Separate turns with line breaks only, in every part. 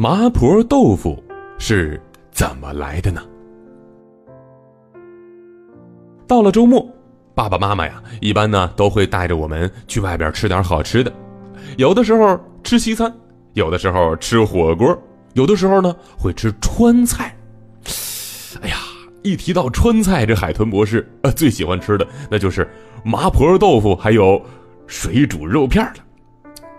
麻婆豆腐是怎么来的呢？到了周末，爸爸妈妈呀，一般呢都会带着我们去外边吃点好吃的，有的时候吃西餐，有的时候吃火锅，有的时候呢会吃川菜。哎呀，一提到川菜，这海豚博士呃最喜欢吃的那就是麻婆豆腐，还有水煮肉片了。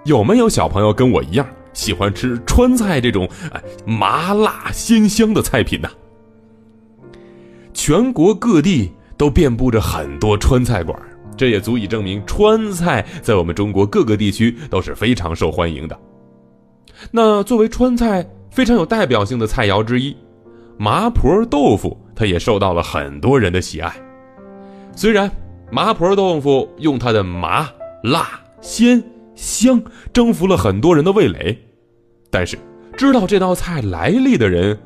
有没有小朋友跟我一样喜欢吃川菜这种哎麻辣鲜香的菜品呢？全国各地都遍布着很多川菜馆，这也足以证明川菜在我们中国各个地区都是非常受欢迎的。那作为川菜非常有代表性的菜肴之一，麻婆豆腐它也受到了很多人的喜爱。虽然麻婆豆腐用它的麻辣鲜。香征服了很多人的味蕾，但是知道这道菜来历的人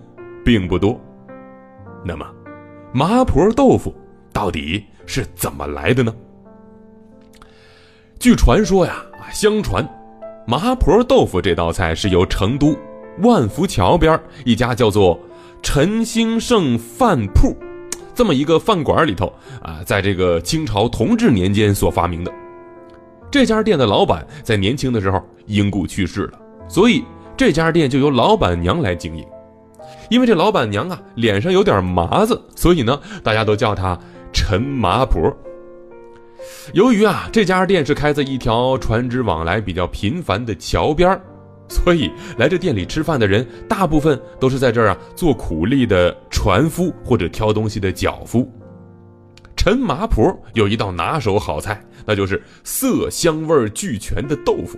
并不多。那么，麻婆豆腐到底是怎么来的呢？据传说呀，相传麻婆豆腐这道菜是由成都万福桥边一家叫做陈兴盛饭铺这么一个饭馆里头啊，在这个清朝同治年间所发明的。这家店的老板在年轻的时候因故去世了，所以这家店就由老板娘来经营。因为这老板娘啊脸上有点麻子，所以呢大家都叫她陈麻婆。由于啊这家店是开在一条船只往来比较频繁的桥边所以来这店里吃饭的人大部分都是在这儿啊做苦力的船夫或者挑东西的脚夫。陈麻婆有一道拿手好菜。那就是色香味俱全的豆腐，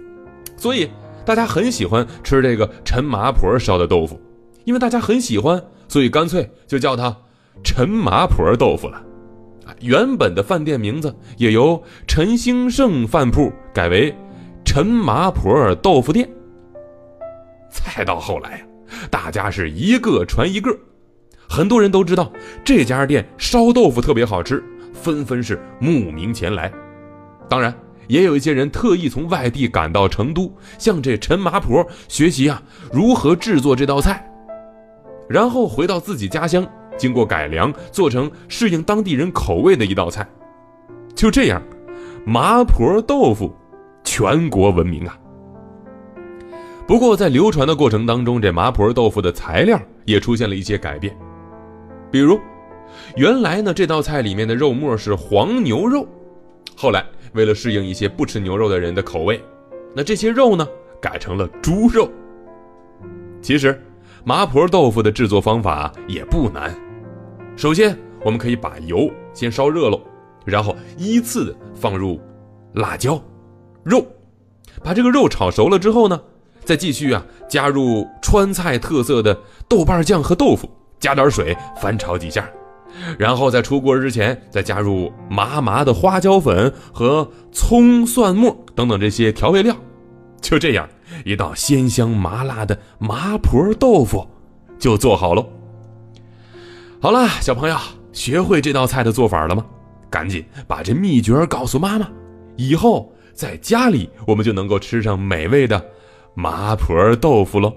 所以大家很喜欢吃这个陈麻婆烧的豆腐，因为大家很喜欢，所以干脆就叫它陈麻婆豆腐了。原本的饭店名字也由陈兴盛饭铺改为陈麻婆豆腐店。再到后来大家是一个传一个，很多人都知道这家店烧豆腐特别好吃，纷纷是慕名前来。当然，也有一些人特意从外地赶到成都，向这陈麻婆学习啊，如何制作这道菜，然后回到自己家乡，经过改良，做成适应当地人口味的一道菜。就这样，麻婆豆腐全国闻名啊。不过，在流传的过程当中，这麻婆豆腐的材料也出现了一些改变，比如，原来呢，这道菜里面的肉末是黄牛肉，后来。为了适应一些不吃牛肉的人的口味，那这些肉呢改成了猪肉。其实，麻婆豆腐的制作方法也不难。首先，我们可以把油先烧热喽，然后依次放入辣椒、肉，把这个肉炒熟了之后呢，再继续啊加入川菜特色的豆瓣酱和豆腐，加点水翻炒几下。然后在出锅之前，再加入麻麻的花椒粉和葱蒜末等等这些调味料，就这样一道鲜香麻辣的麻婆豆腐就做好喽。好了，小朋友，学会这道菜的做法了吗？赶紧把这秘诀告诉妈妈，以后在家里我们就能够吃上美味的麻婆豆腐喽。